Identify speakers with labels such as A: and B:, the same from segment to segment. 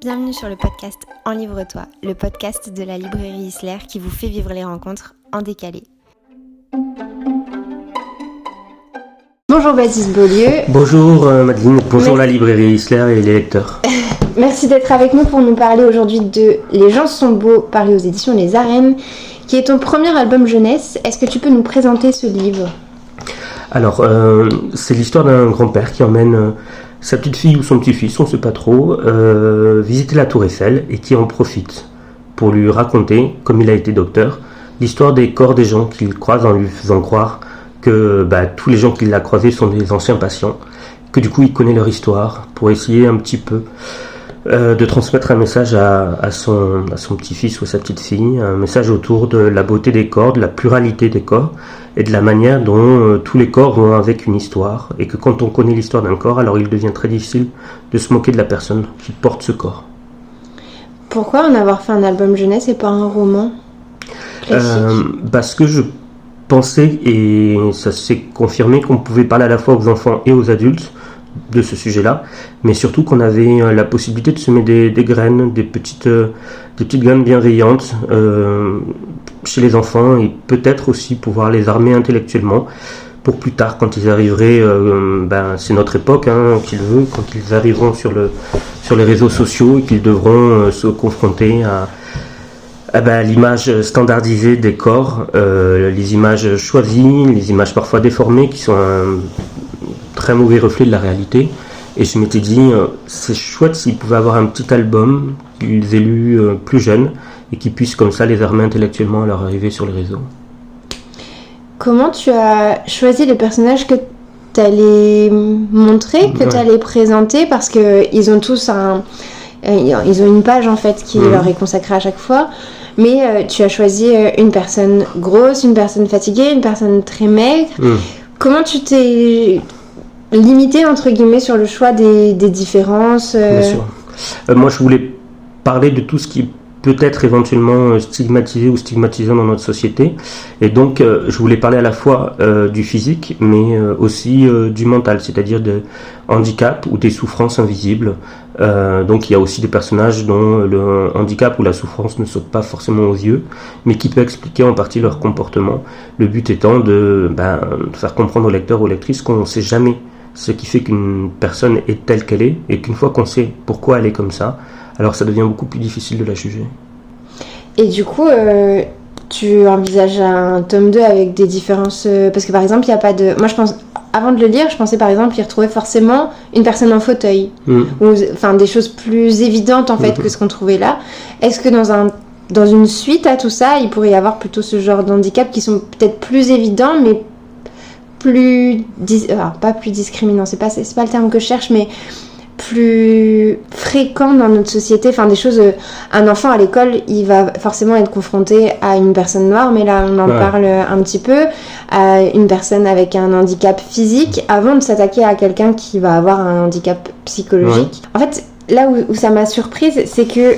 A: Bienvenue sur le podcast En Livre-toi, le podcast de la librairie Isler qui vous fait vivre les rencontres en décalé. Bonjour Baptiste Beaulieu.
B: Bonjour euh, Madeleine, bonjour la librairie Isler et les lecteurs.
A: Merci d'être avec nous pour nous parler aujourd'hui de Les gens sont beaux, paru aux éditions Les Arènes, qui est ton premier album jeunesse. Est-ce que tu peux nous présenter ce livre?
B: Alors, euh, c'est l'histoire d'un grand-père qui emmène euh, sa petite fille ou son petit-fils, on ne sait pas trop, euh, visiter la tour Eiffel et qui en profite pour lui raconter, comme il a été docteur, l'histoire des corps des gens qu'il croise en lui faisant croire que bah, tous les gens qu'il a croisés sont des anciens patients, que du coup il connaît leur histoire pour essayer un petit peu de transmettre un message à, son, à son petit-fils ou à sa petite-fille, un message autour de la beauté des corps, de la pluralité des corps et de la manière dont euh, tous les corps vont avec une histoire et que quand on connaît l'histoire d'un corps, alors il devient très difficile de se moquer de la personne qui porte ce corps.
A: Pourquoi en avoir fait un album jeunesse et pas un roman
B: euh, Parce que je pensais, et ça s'est confirmé, qu'on pouvait parler à la fois aux enfants et aux adultes, de ce sujet-là, mais surtout qu'on avait euh, la possibilité de semer des, graines, des petites, des petites graines bienveillantes euh, chez les enfants et peut-être aussi pouvoir les armer intellectuellement pour plus tard quand ils arriveraient, ben, c'est notre époque hein, qu'il veut, quand ils arriveront sur, le, sur les réseaux sociaux et qu'ils devront se confronter à, ben, l'image standardisée des corps, les images choisies, les images parfois déformées qui sont un, très mauvais reflet de la réalité. Et je m'étais dit, euh, c'est chouette s'ils pouvaient avoir un petit album qu'ils aient lu euh, plus jeunes et qui puissent comme ça les armer intellectuellement à leur arrivée sur les réseaux.
A: Comment tu as choisi les personnages que tu allais montrer, que tu allais présenter Parce qu'ils ont tous un. Euh, ils ont une page en fait qui mhm. leur est consacrée à chaque fois. Mais tu as choisi une personne grosse, une personne fatiguée, une personne très maigre. Mhm. Comment tu t'es limité entre guillemets sur le choix des, différences.
B: Euh? Bien sûr. Euh, moi, je voulais parler de tout ce qui peut être éventuellement euh, stigmatisé ou stigmatisant dans notre société. Et donc, je voulais parler à la fois du physique, mais aussi du mental, c'est-à-dire de handicap ou des souffrances invisibles. donc, il y a aussi des personnages dont le handicap ou la souffrance ne saute pas forcément aux yeux, mais qui peut expliquer en partie leur comportement. Le but étant de, ben, faire comprendre aux lecteurs, aux lectrices qu'on ne sait jamais ce qui fait qu'une personne est telle qu'elle est, et qu'une fois qu'on sait pourquoi elle est comme ça, alors ça devient beaucoup plus difficile de la juger.
A: Et du coup, euh, tu envisages un tome 2 avec des différences euh, Parce que par exemple, il n'y a pas de... Moi, je pense... Avant de le lire, je pensais par exemple y retrouver forcément une personne en fauteuil. Mm. Ou enfin des choses plus évidentes en fait mm-hmm. que ce qu'on trouvait là. Est-ce que dans un dans une suite à tout ça, il pourrait y avoir plutôt ce genre d'handicap qui sont peut-être plus évidents, mais plus pas plus discriminant c'est pas c'est pas le terme que je cherche mais plus fréquent dans notre société enfin des choses euh, un enfant à l'école il va forcément être confronté à une personne noire mais là on en parle un petit peu à une personne avec un handicap physique avant de s'attaquer à quelqu'un qui va avoir un handicap psychologique en fait là où ça m'a surprise c'est que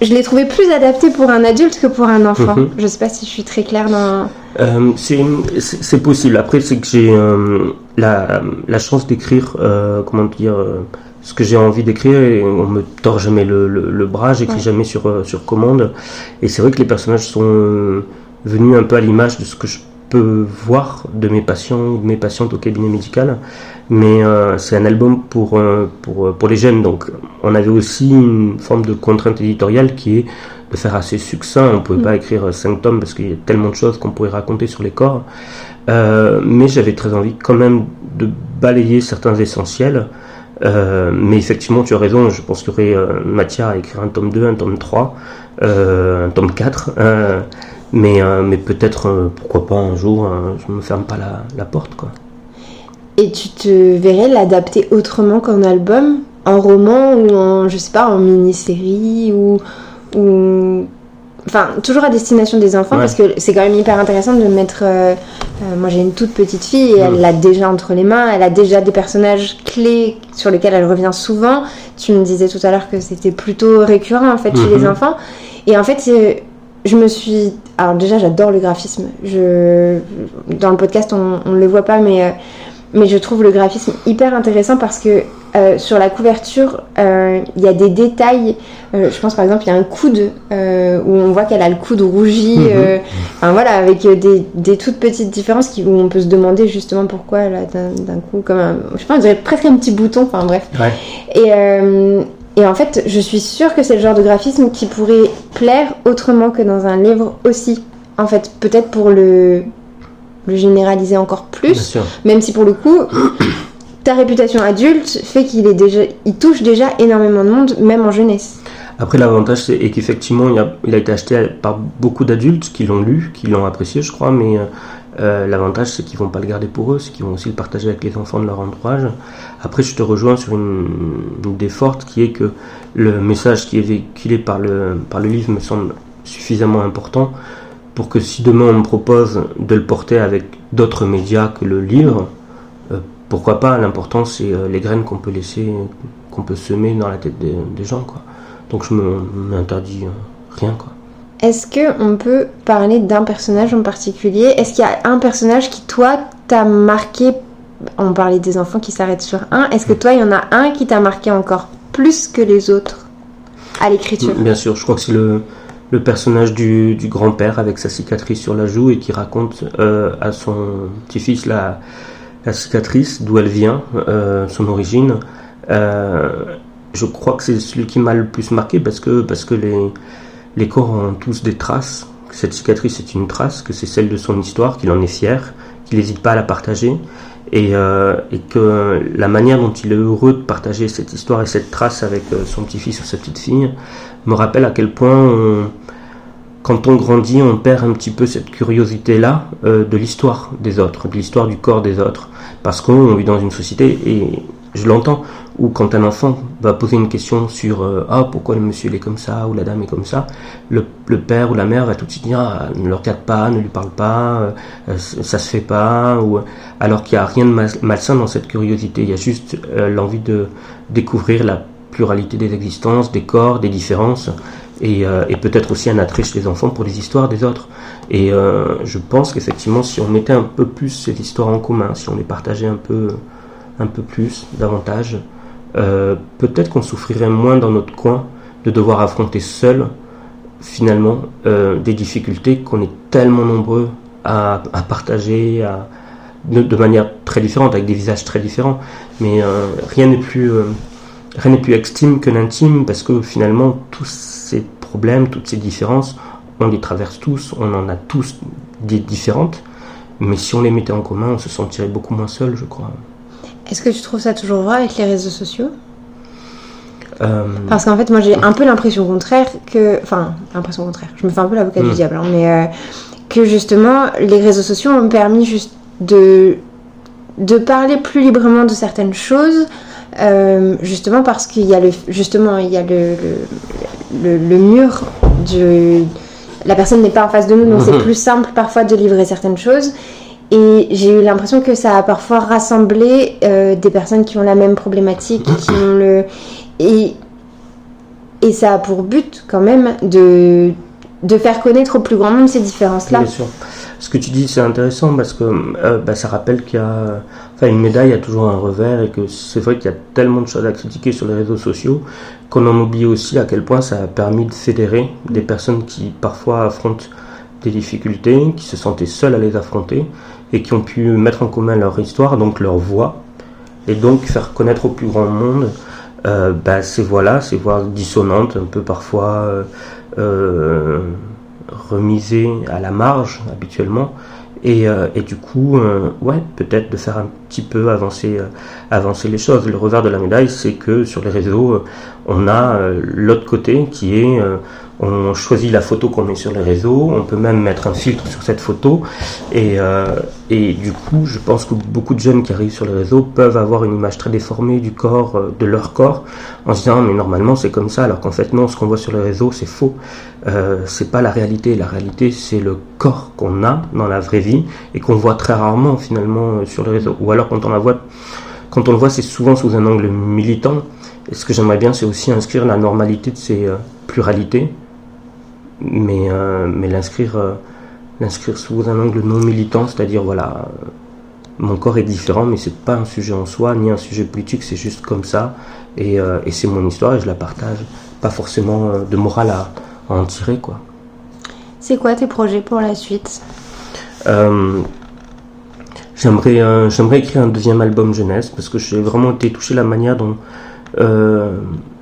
A: je l'ai trouvé plus adapté pour un adulte que pour un enfant. Mhm. Je sais pas si je suis très claire dans.
B: Euh, c'est possible. Après, c'est que j'ai euh, la, la, chance d'écrire, euh, comment dire, ce que j'ai envie d'écrire. Et on me tord jamais le, le, bras, j'écris jamais sur, sur commande. Et c'est vrai que les personnages sont venus un peu à l'image de ce que je peux voir de mes patients de mes patientes au cabinet médical mais euh, c'est un album pour, euh, pour, euh, pour les jeunes. Donc on avait aussi une forme de contrainte éditoriale qui est de faire assez succinct. On ne pouvait mm. pas écrire cinq tomes parce qu'il y a tellement de choses qu'on pourrait raconter sur les corps. mais j'avais très envie quand même de balayer certains essentiels. Mais effectivement, tu as raison, je pense qu'il y aurait matière à écrire un tome 2, un tome 3, un tome 4. mais mais peut-être, pourquoi pas un jour, je ne me ferme pas la, la porte. quoi.
A: Et tu te verrais l'adapter autrement qu'en album? En roman ou en, je sais pas, en mini-série ou, ou... Enfin, toujours à destination des enfants parce que c'est quand même hyper intéressant de mettre. Euh, euh, moi j'ai une toute petite fille et elle l'a déjà entre les mains, elle a déjà des personnages clés sur lesquels elle revient souvent. Tu me disais tout à l'heure que c'était plutôt récurrent en fait chez les mhm. enfants. Et en fait, je me suis. Alors déjà, j'adore le graphisme. Je... Dans le podcast, on ne le voit pas, mais. Euh, mais je trouve le graphisme hyper intéressant parce que euh, sur la couverture, euh, il y a des détails. Euh, je pense par exemple, il y a un coude où on voit qu'elle a le coude rougi. Mhm. Enfin voilà, avec des, des, toutes petites différences qui, où on peut se demander justement pourquoi elle a d'un coup comme un, je pas, on dirait presque un petit bouton. Enfin bref. Et et en fait, je suis sûre que c'est le genre de graphisme qui pourrait plaire autrement que dans un livre aussi. En fait, peut-être pour le le généraliser encore plus, même si pour le coup, ta réputation adulte fait qu'il touche déjà énormément de monde, même en jeunesse.
B: Après, l'avantage, c'est qu'effectivement, il, a été acheté par beaucoup d'adultes qui l'ont lu, qui l'ont apprécié, je crois, mais euh, euh, l'avantage, c'est qu'ils vont pas le garder pour eux, c'est qu'ils vont aussi le partager avec les enfants de leur entourage. Après, je te rejoins sur une, une idée forte qui est que le message qui est véhiculé par le, livre me semble suffisamment important pour que si demain on me propose de le porter avec d'autres médias que le livre, pourquoi pas L'important c'est euh, les graines qu'on peut laisser, qu'on peut semer dans la tête des, gens. Quoi. Donc je m'interdis euh, rien. Quoi.
A: Est-ce qu'on peut parler d'un personnage en particulier? Est-ce qu'il y a un personnage qui, toi, t'a marqué? On parlait des enfants qui s'arrêtent sur un. Est-ce que toi, il y en a un qui t'a marqué encore plus que les autres à l'écriture?
B: Bien sûr, je crois que c'est le, le personnage du, grand-père avec sa cicatrice sur la joue et qui raconte euh, à son petit-fils la, cicatrice, d'où elle vient, euh, son origine. Euh, je crois que c'est celui qui m'a le plus marqué parce que, parce que les, les corps ont tous des traces. Cette cicatrice est une trace, que c'est celle de son histoire, qu'il en est fier, qu'il n'hésite pas à la partager. Et, et, que la manière dont il est heureux de partager cette histoire et cette trace avec son petit-fils ou sa petite-fille me rappelle à quel point quand on grandit, on perd un petit peu cette curiosité-là euh, de l'histoire des autres, de l'histoire du corps des autres. Parce qu'on vit dans une société, et je l'entends, où quand un enfant va poser une question sur euh, Ah, pourquoi le monsieur est comme ça, ou la dame est comme ça, le, père ou la mère va tout de suite dire ah, Ne le regarde pas, ne lui parle pas, euh, ça se fait pas, alors qu'il n'y a rien de malsain dans cette curiosité, il y a juste l'envie de découvrir la pluralité des existences, des corps, des différences, euh, et, peut-être aussi un attrait chez les enfants pour les histoires des autres. Et euh, je pense qu'effectivement, si on mettait un peu plus ces histoires en commun, si on les partageait un peu, un peu plus, davantage, euh, peut-être qu'on souffrirait moins dans notre coin de devoir affronter seul, finalement, des difficultés qu'on est tellement nombreux à, partager, de, manière très différente, avec des visages très différents. Mais rien n'est plus rien n'est plus extime que l'intime parce que finalement tous ces problèmes, toutes ces différences, on les traverse tous, on en a tous des différentes, mais si on les mettait en commun, on se sentirait beaucoup moins seul, je crois.
A: Est-ce que tu trouves ça toujours vrai avec les réseaux sociaux? Euh, Parce qu'en fait, moi j'ai un peu l'impression contraire que. Enfin, l'impression contraire, je me fais un peu l'avocat du hmm. diable, hein, mais euh, que justement, les réseaux sociaux ont permis juste de, de parler plus librement de certaines choses euh, justement parce qu'il y a le justement il y a le, le, mur de la personne n'est pas en face de nous donc c'est mhm. plus simple parfois de livrer certaines choses et j'ai eu l'impression que ça a parfois rassemblé euh, des personnes qui ont la même problématique qui ont le et et ça a pour but quand même de de faire connaître au plus grand nombre ces différences là
B: Bien sûr. Ce que tu dis c'est intéressant parce que euh, bah, ça rappelle qu'il y a Enfin, une médaille a toujours un revers et que c'est vrai qu'il y a tellement de choses à critiquer sur les réseaux sociaux qu'on en oublie aussi à quel point ça a permis de fédérer des personnes qui parfois affrontent des difficultés, qui se sentaient seules à les affronter et qui ont pu mettre en commun leur histoire, donc leur voix, et donc faire connaître au plus grand monde euh, bah, ces voix-là, ces voix dissonantes, un peu parfois euh, remisées à la marge habituellement, et, euh, du coup, euh, ouais, peut-être de faire un petit peu avancer, euh, avancer les choses. Le revers de la médaille, c'est que sur les réseaux, on a l'autre côté qui est on choisit la photo qu'on met sur les réseaux, on peut même mettre un filtre sur cette photo. Et, euh, et du coup, je pense que beaucoup de jeunes qui arrivent sur les réseaux peuvent avoir une image très déformée du corps, euh, de leur corps, en se disant mais normalement c'est comme ça, alors qu'en fait non, ce qu'on voit sur les réseaux c'est faux. Euh, c'est pas la réalité. La réalité c'est le corps qu'on a dans la vraie vie et qu'on voit très rarement finalement euh, sur les réseaux. Ou alors quand on la voit, quand on le voit, c'est souvent sous un angle militant. Et ce que j'aimerais bien, c'est aussi inscrire la normalité de ces pluralités mais, euh, mais l'inscrire, euh, l'inscrire sous un angle non militant, c'est-à-dire voilà, mon corps est différent, mais c'est pas un sujet en soi, ni un sujet politique, c'est juste comme ça. Et, euh, et c'est mon histoire et je la partage. Pas forcément euh, de morale à, à en tirer, quoi.
A: C'est quoi tes projets pour la suite?
B: Euh, J'aimerais euh, j'aimerais écrire un deuxième album jeunesse parce que j'ai vraiment été touché la manière dont euh, on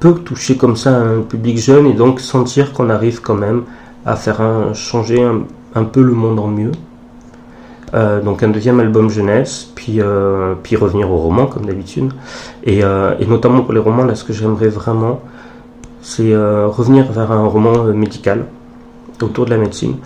B: peut toucher comme ça un public jeune et donc sentir qu'on arrive quand même à faire un, changer un, peu le monde en mieux. Euh, donc un deuxième album jeunesse, puis, euh, puis revenir au roman comme d'habitude. Et, euh, et notamment pour les romans, là ce que j'aimerais vraiment, c'est revenir vers un roman médical autour de la médecine.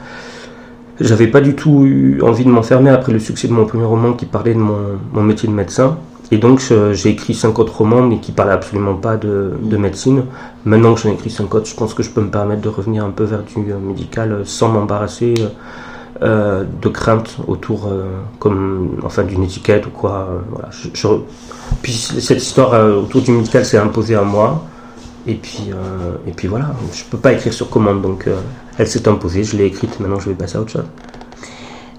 B: J'avais pas du tout eu envie de m'enfermer après le succès de mon premier roman qui parlait de mon métier de médecin. Et donc j'ai écrit cinq autres romans mais qui parlaient absolument pas de, de médecine. Maintenant que j'en ai écrit cinq autres, je pense que je peux me permettre de revenir un peu vers du euh, médical euh, sans m'embarrasser euh, de craintes autour comme enfin d'une étiquette ou quoi. Puis cette histoire autour du médical s'est imposée à moi. Et puis, et puis voilà, je peux pas écrire sur commande, donc elle s'est imposée, je l'ai écrite, maintenant je vais passer à autre chose.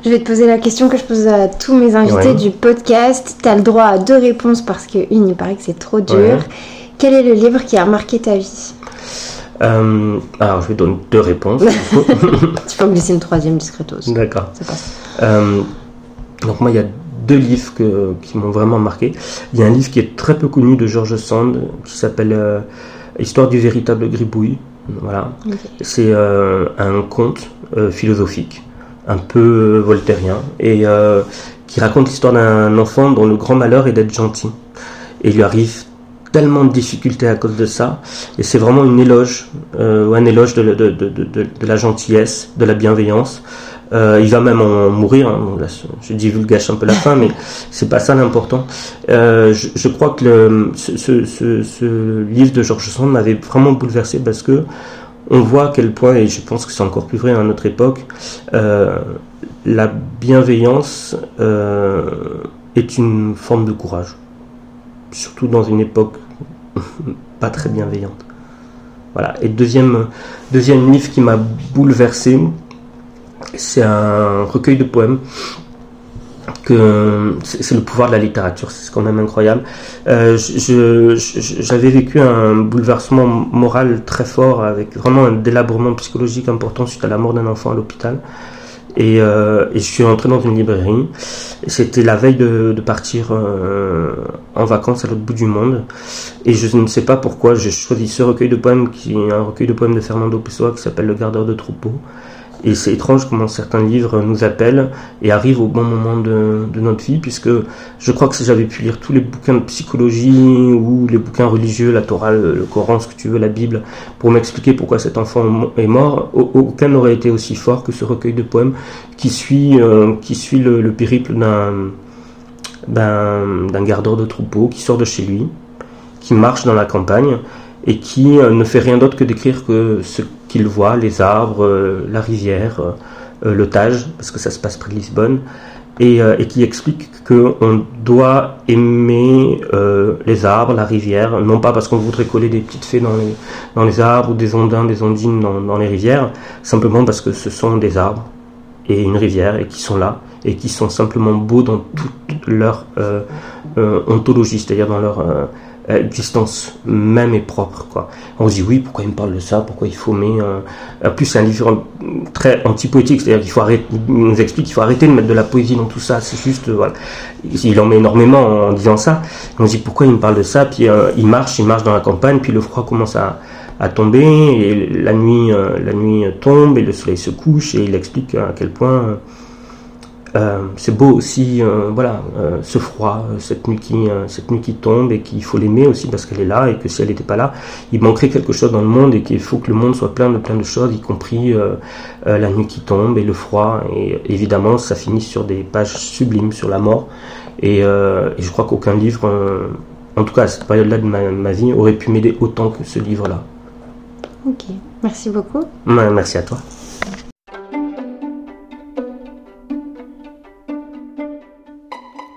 A: Je vais te poser la question que je pose à tous mes invités
B: Ouais.
A: du podcast. Tu as le droit à deux réponses parce que une, il paraît que c'est trop dur.
B: Ouais.
A: Quel est le livre qui a marqué ta vie?
B: Euh, alors je vais donner deux réponses.
A: Tu peux en glisser une troisième discretos.
B: D'accord. Euh, donc moi il y a deux livres que- qui m'ont vraiment marqué. Il y a un livre qui est très peu connu de George Sand qui s'appelle euh, Histoire du véritable gribouille. Voilà. C'est un conte philosophique, un peu euh, voltairien, et euh, qui raconte l'histoire d'un enfant dont le grand malheur est d'être gentil. Et il lui arrive tellement de difficultés à cause de ça, et c'est vraiment une éloge, euh, un éloge de, de, de, de, la gentillesse, de la bienveillance. Euh, il va même en mourir, hein. Bon, là, je divulgage un peu la fin, mais c'est pas ça l'important. Euh, je, je crois que le, ce, ce, ce, ce livre de Georges Sand m'avait vraiment bouleversé parce que on voit à quel point, et je pense que c'est encore plus vrai à notre époque, euh, la bienveillance euh, est une forme de courage. Surtout dans une époque pas très bienveillante. Voilà. Et deuxième, deuxième livre qui m'a bouleversé, c'est un recueil de poèmes que c'est le pouvoir de la littérature, c'est quand même incroyable. Euh, J'avais vécu un bouleversement moral très fort avec vraiment un délabrement psychologique important suite à la mort d'un enfant à l'hôpital. Et, euh, et je suis entré dans une librairie. C'était la veille de, de partir euh, en vacances à l'autre bout du monde. Et je ne sais pas pourquoi j'ai choisi ce recueil de poèmes, qui est un recueil de poèmes de Fernando Pessoa qui s'appelle Le gardeur de troupeau. Et c'est étrange comment certains livres nous appellent et arrivent au bon moment de, notre vie, puisque je crois que si j'avais pu lire tous les bouquins de psychologie ou les bouquins religieux, la Torah, le, Coran, ce que tu veux, la Bible, pour m'expliquer pourquoi cet enfant est mort, au- aucun n'aurait été aussi fort que ce recueil de poèmes qui suit, euh, qui suit le, le périple d'un d'un d'un gardeur de troupeau qui sort de chez lui, qui marche dans la campagne et qui euh, ne fait rien d'autre que d'écrire que ce qu'il voit, les arbres, euh, la rivière, euh, le Tage, parce que ça se passe près de Lisbonne, et, euh, qui explique qu'on doit aimer euh, les arbres, la rivière, non pas parce qu'on voudrait coller des petites fées dans les, arbres ou des ondins, des ondines dans, les rivières, simplement parce que ce sont des arbres et une rivière et qui sont là et qui sont simplement beaux dans toute leur euh, euh, ontologie, c'est-à-dire dans leur euh, existence même et propre. Quoi. On se dit oui, pourquoi il me parle de ça, pourquoi il faut mais euh, plus, c'est un livre très anti-poétique, c'est-à-dire qu'il faut arrêter, il nous explique qu'il faut arrêter de mettre de la poésie dans tout ça. C'est juste, euh, voilà, il en met énormément en disant ça. On se dit pourquoi il me parle de ça, puis euh, il marche, il marche dans la campagne, puis le froid commence à, à tomber et la nuit, euh, la nuit tombe et le soleil se couche et il explique à quel point euh, c'est beau aussi, euh, voilà, euh, ce froid, cette nuit qui, cette nuit qui tombe et qu'il faut l'aimer aussi parce qu'elle est là et que si elle n'était pas là, il manquerait quelque chose dans le monde et qu'il faut que le monde soit plein de plein de choses, y compris la nuit qui tombe et le froid. Et évidemment, ça finit sur des pages sublimes sur la mort. Et, et je crois qu'aucun livre, en tout cas à cette période-là de ma, ma vie, aurait pu m'aider autant que ce livre-là.
A: Ok, merci beaucoup.
B: Ouais, Merci à toi.